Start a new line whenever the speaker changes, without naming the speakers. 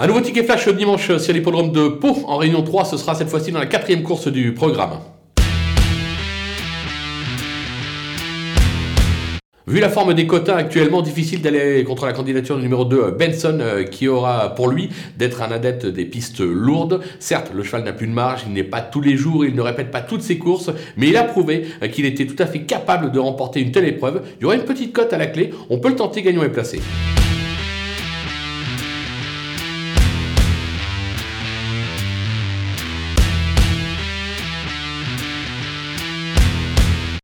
Un nouveau ticket flash dimanche sur l'hippodrome de Pau en Réunion 3, ce sera cette fois-ci dans la quatrième course du programme. Vu la forme des quotas actuellement, difficile d'aller contre la candidature numéro 2 Benson euh, qui aura pour lui d'être un adepte des pistes lourdes. Certes, le cheval n'a plus de marge, il n'est pas tous les jours, il ne répète pas toutes ses courses, mais il a prouvé euh, qu'il était tout à fait capable de remporter une telle épreuve. Il y aura une petite cote à la clé, on peut le tenter gagnant et placé.